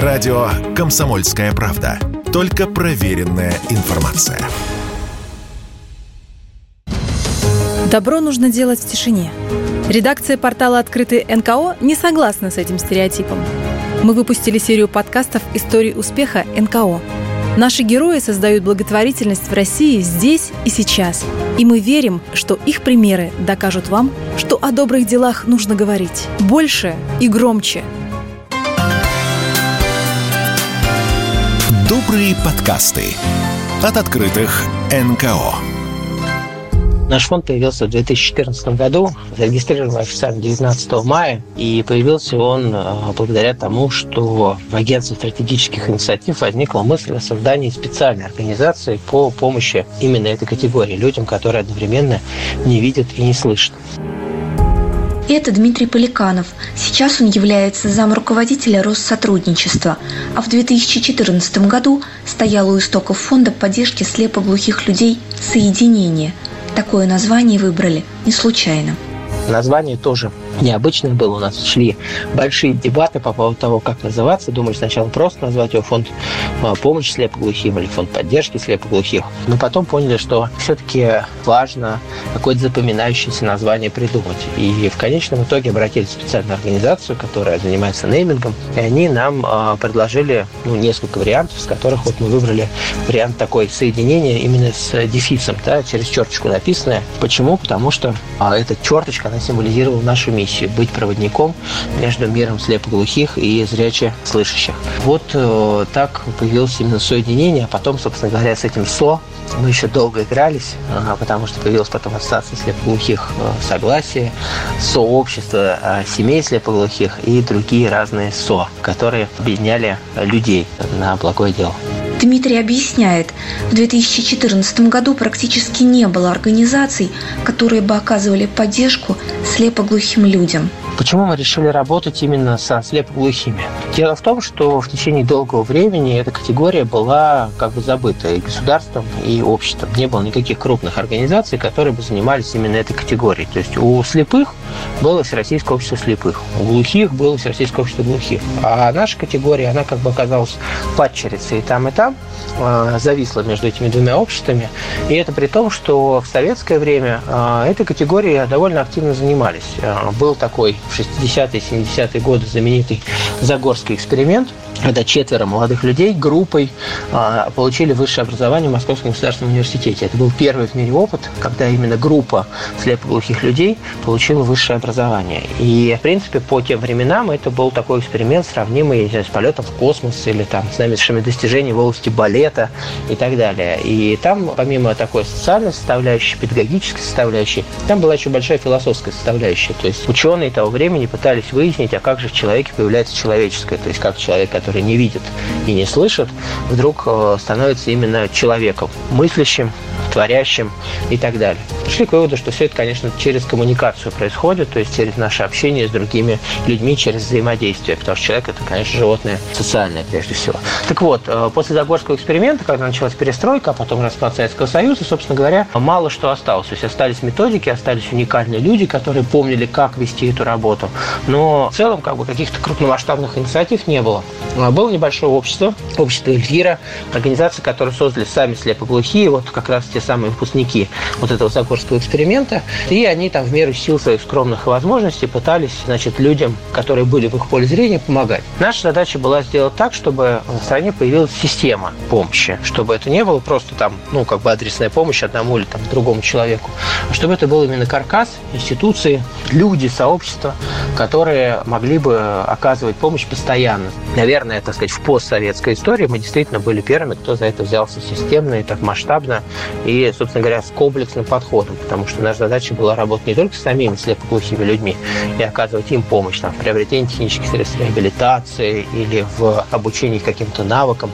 Радио «Комсомольская правда». Только проверенная информация. Добро нужно делать в тишине. Редакция портала «Открытый НКО» не согласна с этим стереотипом. Мы выпустили серию подкастов «Истории успеха НКО». Наши герои создают благотворительность в России здесь и сейчас. И мы верим, что их примеры докажут вам, что о добрых делах нужно говорить больше и громче. Добрые подкасты от открытых НКО. Наш фонд появился в 2014 году, зарегистрирован официально 19 мая, и появился он а, благодаря тому, что в Агентстве стратегических инициатив возникла мысль о создании специальной организации по помощи именно этой категории, людям, которые одновременно не видят и не слышат. Это Дмитрий Поликанов. Сейчас он является зам руководителя Россотрудничества, а в 2014 году стоял у истоков фонда поддержки слепоглухих людей «Соединение», Такое название выбрали не случайно. Название тоже необычное было. У нас шли большие дебаты по поводу того, как называться. Думали сначала просто назвать его фонд а, помощи слепоглухим или фонд поддержки слепоглухих. Но потом поняли, что все-таки важно какое-то запоминающееся название придумать. И в конечном итоге обратились в специальную организацию, которая занимается неймингом. И они нам э, предложили ну, несколько вариантов, с которых вот мы выбрали вариант такой соединения именно с дефисом, да, через черточку написанное. Почему? Потому что э, эта черточка, она символизировала нашу миссию – быть проводником между миром слепоглухих и зряче слышащих. Вот э, так появилось именно соединение, а потом, собственно говоря, с этим СО мы еще долго игрались, э, потому что появилась потом ассоциация слепоглухих э, согласие, сообщество э, семей слепоглухих и другие разные СО, которые объединяли людей на благое дело. Дмитрий объясняет, в 2014 году практически не было организаций, которые бы оказывали поддержку слепоглухим людям – Почему мы решили работать именно со слепоглухими? Дело в том, что в течение долгого времени эта категория была как бы забыта и государством, и обществом. Не было никаких крупных организаций, которые бы занимались именно этой категорией. То есть у слепых было Всероссийское общество слепых, у глухих было Всероссийское общество глухих. А наша категория, она как бы оказалась падчерицей и там, и там, э, зависла между этими двумя обществами. И это при том, что в советское время э, этой категорией довольно активно занимались. Э, был такой в 60-е, 70-е годы знаменитый Загорский эксперимент, когда четверо молодых людей группой а, получили высшее образование в Московском государственном университете. Это был первый в мире опыт, когда именно группа слепоглухих людей получила высшее образование. И, в принципе, по тем временам это был такой эксперимент, сравнимый с полетом в космос или там, с наивысшими достижениями в области балета и так далее. И там, помимо такой социальной составляющей, педагогической составляющей, там была еще большая философская составляющая. То есть ученые того времени пытались выяснить, а как же в человеке появляется человеческое, то есть как человек, который не видит и не слышит, вдруг э, становится именно человеком, мыслящим, творящим и так далее. Пришли к выводу, что все это, конечно, через коммуникацию происходит, то есть через наше общение с другими людьми, через взаимодействие, потому что человек – это, конечно, животное социальное прежде всего. Так вот, э, после Загорского эксперимента, когда началась перестройка, а потом распад Советского Союза, собственно говоря, мало что осталось. То есть остались методики, остались уникальные люди, которые помнили, как вести эту работу. Но в целом, как бы, каких-то крупномасштабных инициатив не было. А было небольшое общество, общество Эльвира, организация, которую создали сами слепоглухие, вот как раз те самые выпускники вот этого Загорского эксперимента. И они там в меру сил своих скромных возможностей пытались, значит, людям, которые были в их поле зрения, помогать. Наша задача была сделать так, чтобы в стране появилась система помощи, чтобы это не было просто там, ну, как бы адресная помощь одному или там другому человеку, а чтобы это был именно каркас, институции, люди, сообщества, которые могли бы оказывать помощь постоянно. Наверное, так сказать, в постсоветской истории мы действительно были первыми, кто за это взялся системно и так масштабно и, собственно говоря, с комплексным подходом, потому что наша задача была работать не только с самими слепоглухими людьми и оказывать им помощь там, в приобретении технических средств реабилитации или в обучении каким-то навыкам,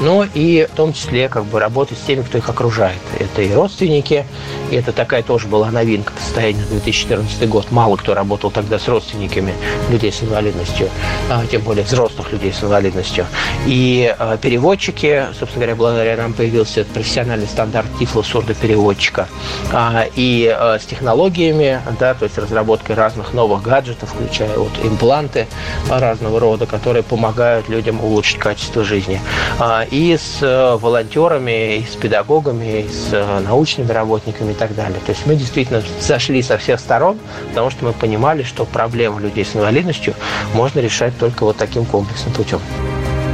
но и в том числе как бы работать с теми, кто их окружает. Это и родственники, и это такая тоже была новинка по состоянию 2014 год. Мало кто работал тогда с родственниками людей с инвалидностью, а тем более взрослых людей с инвалидностью. И э, переводчики, собственно говоря, благодаря нам появился профессиональный стандарт тифло-сурдопереводчика. А, и э, с технологиями, да, то есть разработкой разных новых гаджетов, включая вот импланты разного рода, которые помогают людям улучшить качество жизни. А, и с волонтерами, и с педагогами, и с научными работниками и так далее. То есть мы действительно зашли со всех сторон, потому что мы понимали, что проблемы людей с инвалидностью можно решать только вот таким комплексным путем.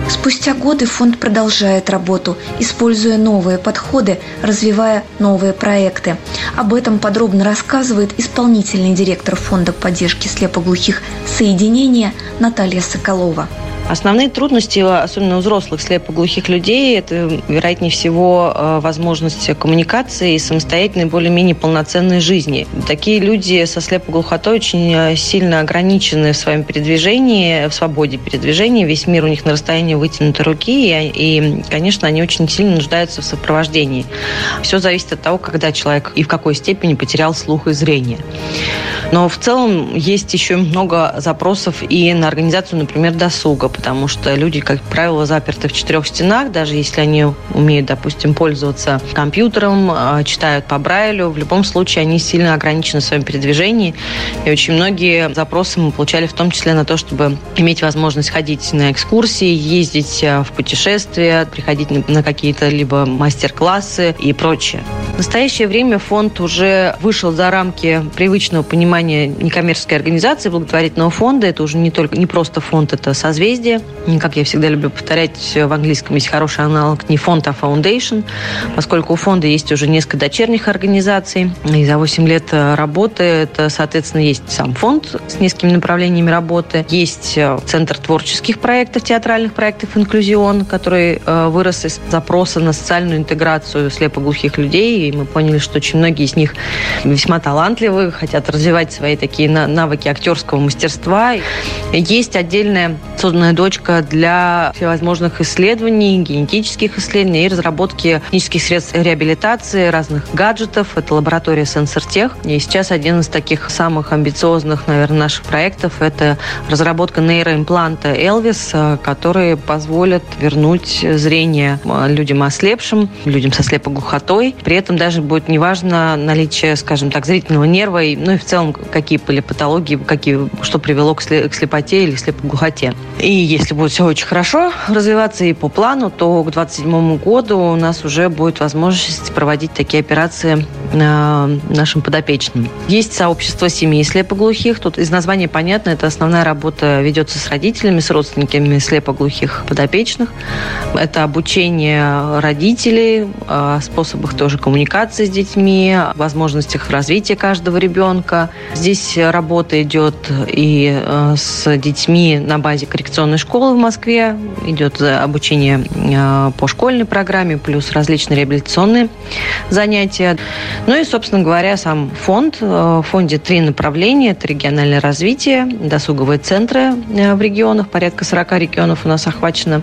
Спустя годы фонд продолжает работу, используя новые подходы, развивая новые проекты. Об этом подробно рассказывает исполнительный директор фонда поддержки слепоглухих «Соединения» Наталья Соколова. Основные трудности, особенно у взрослых слепоглухих людей, это, вероятнее всего, э, возможность коммуникации и самостоятельной, более-менее полноценной жизни. Такие люди со слепоглухотой очень э, сильно ограничены в своем передвижении, в свободе передвижения. Весь мир у них на расстоянии вытянутой руки, и, и конечно, они очень сильно нуждаются в сопровождении. Все зависит от того, когда человек и в какой степени потерял слух и зрение. Но в целом есть еще много запросов и на организацию, например, досуга, потому что люди, как правило, заперты в четырех стенах, даже если они умеют, допустим, пользоваться компьютером, а, читают по Брайлю, в любом случае они сильно ограничены в своем передвижении. И очень многие запросы мы получали в том числе на то, чтобы иметь возможность ходить на экскурсии, ездить а, в путешествия, приходить на какие-то либо мастер-классы и прочее. В настоящее время фонд уже вышел за рамки привычного понимания некоммерческой организации благотворительного фонда. Это уже не только не просто фонд, это созвездие созвездие. Как я всегда люблю повторять, в английском есть хороший аналог не фонд, а foundation, поскольку у фонда есть уже несколько дочерних организаций. И за 8 лет работы это, соответственно, есть сам фонд с несколькими направлениями работы. Есть э, Центр творческих проектов, театральных проектов «Инклюзион», который э, вырос из запроса на социальную интеграцию слепоглухих людей. И мы поняли, что очень многие из них весьма талантливы, хотят развивать свои такие навыки актерского мастерства. Есть отдельная созданная дочка для всевозможных исследований, генетических исследований и разработки технических средств реабилитации, разных гаджетов. Это лаборатория Сенсортех. И сейчас один из таких самых амбициозных, наверное, наших проектов – это разработка нейроимпланта Элвис, который позволит вернуть зрение людям ослепшим, людям со слепоглухотой. При этом даже будет неважно наличие, скажем так, зрительного нерва, ну и в целом какие были патологии, какие, что привело к слепоте или слепоглухоте. И если будет все очень хорошо развиваться и по плану, то к 2027 году у нас уже будет возможность проводить такие операции нашим подопечным. Есть сообщество семей слепоглухих. Тут из названия понятно, это основная работа ведется с родителями, с родственниками слепоглухих подопечных. Это обучение родителей, о способах тоже коммуникации с детьми, возможностях развития каждого ребенка. Здесь работа идет и э, с детьми на базе коррекционной школы в Москве, идет обучение э, по школьной программе, плюс различные реабилитационные занятия. Ну и, собственно говоря, сам фонд. Э, в фонде три направления. Это региональное развитие, досуговые центры э, в регионах. Порядка 40 регионов у нас охвачено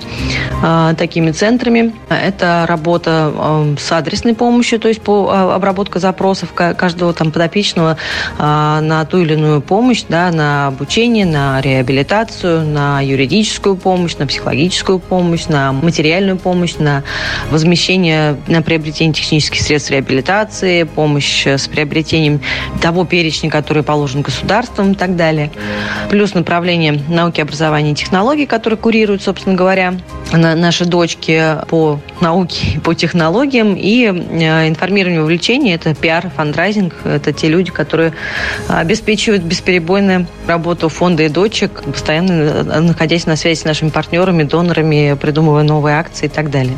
э, такими центрами. Это работа с адресной помощью, то есть по обработка запросов каждого там подопечного на ту или иную помощь, да, на обучение, на реабилитацию, на юридическую помощь, на психологическую помощь, на материальную помощь, на возмещение, на приобретение технических средств реабилитации, помощь с приобретением того перечня, который положен государством и так далее. Плюс направление науки, образования и технологий, которые курируют, собственно говоря, наши дочки по науке по технологиям. И э, информирование увлечения – это пиар, фандрайзинг. Это те люди, которые обеспечивают бесперебойную работу фонда и дочек, постоянно э, находясь на связи с нашими партнерами, донорами, придумывая новые акции и так далее.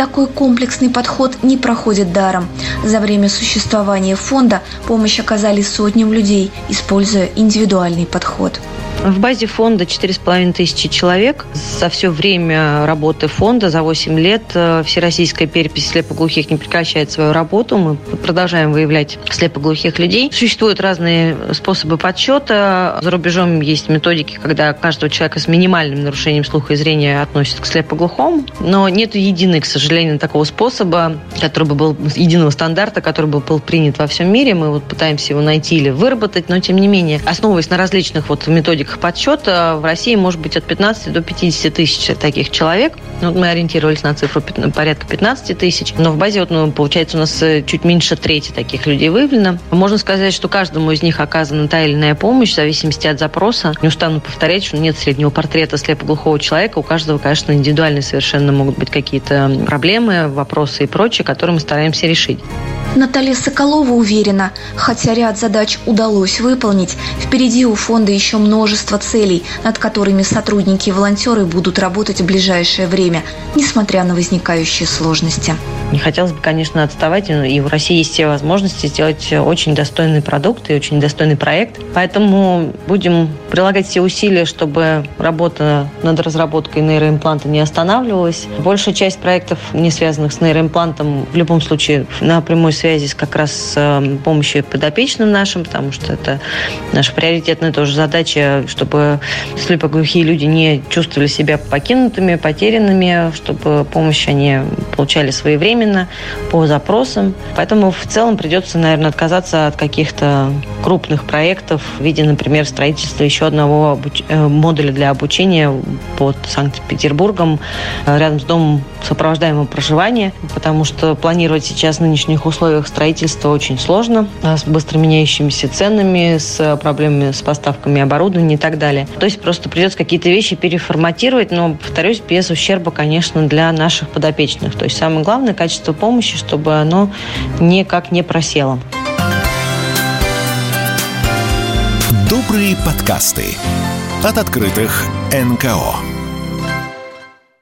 Такой комплексный подход не проходит даром. За время существования фонда помощь оказали сотням людей, используя индивидуальный подход. В базе фонда 4,5 тысячи человек. За все время работы фонда, за 8 лет, э, Всероссийская перепись слепоглухих не прекращает свою работу. Мы продолжаем выявлять слепоглухих людей. Существуют разные способы подсчета. За рубежом есть методики, когда каждого человека с минимальным нарушением слуха и зрения относят к слепоглухому. Но нет единой, к сожалению, такого способа, который бы был единого стандарта, который бы был принят во всем мире. Мы вот пытаемся его найти или выработать, но тем не менее, основываясь на различных вот методиках методиках подсчета в России может быть от 15 до 50 тысяч таких человек. Ну, мы ориентировались на цифру порядка 15 тысяч, но в базе, вот, ну, получается, у нас э, чуть меньше трети таких людей выявлено. Можно сказать, что каждому из них оказана та или иная помощь в зависимости от запроса. Не устану повторять, что нет среднего портрета слепоглухого человека. У каждого, конечно, индивидуальные совершенно могут быть какие-то проблемы, вопросы и прочее, которые мы стараемся решить. Наталья Соколова уверена, хотя ряд задач удалось выполнить, впереди у фонда еще множество целей, над которыми сотрудники и волонтеры будут работать в ближайшее время, несмотря на возникающие сложности. Не хотелось бы, конечно, отставать, и в России есть все возможности сделать очень достойный продукт и очень достойный проект. Поэтому будем прилагать все усилия, чтобы работа над разработкой нейроимпланта не останавливалась. Большая часть проектов, не связанных с нейроимплантом, в любом случае на прямой связи с как раз с эм, помощью подопечным нашим, потому что это наша приоритетная тоже задача, чтобы слепоглухие люди не чувствовали себя покинутыми, потерянными, чтобы помощь они получали своевременно, по запросам. Поэтому в целом придется, наверное, отказаться от каких-то крупных проектов в виде, например, строительства еще одного обуч... Э, модуля для обучения под Санкт-Петербургом э, рядом с домом сопровождаемого проживания, потому что планировать сейчас в нынешних условиях строительства очень сложно, э, с быстро меняющимися ценами, с проблемами с поставками оборудования и так далее. То есть просто придется какие-то вещи переформатировать, но, повторюсь, без ущерба, конечно, для наших подопечных. То есть самое главное, качество помощи, чтобы оно никак не просело. Добрые подкасты от открытых НКО.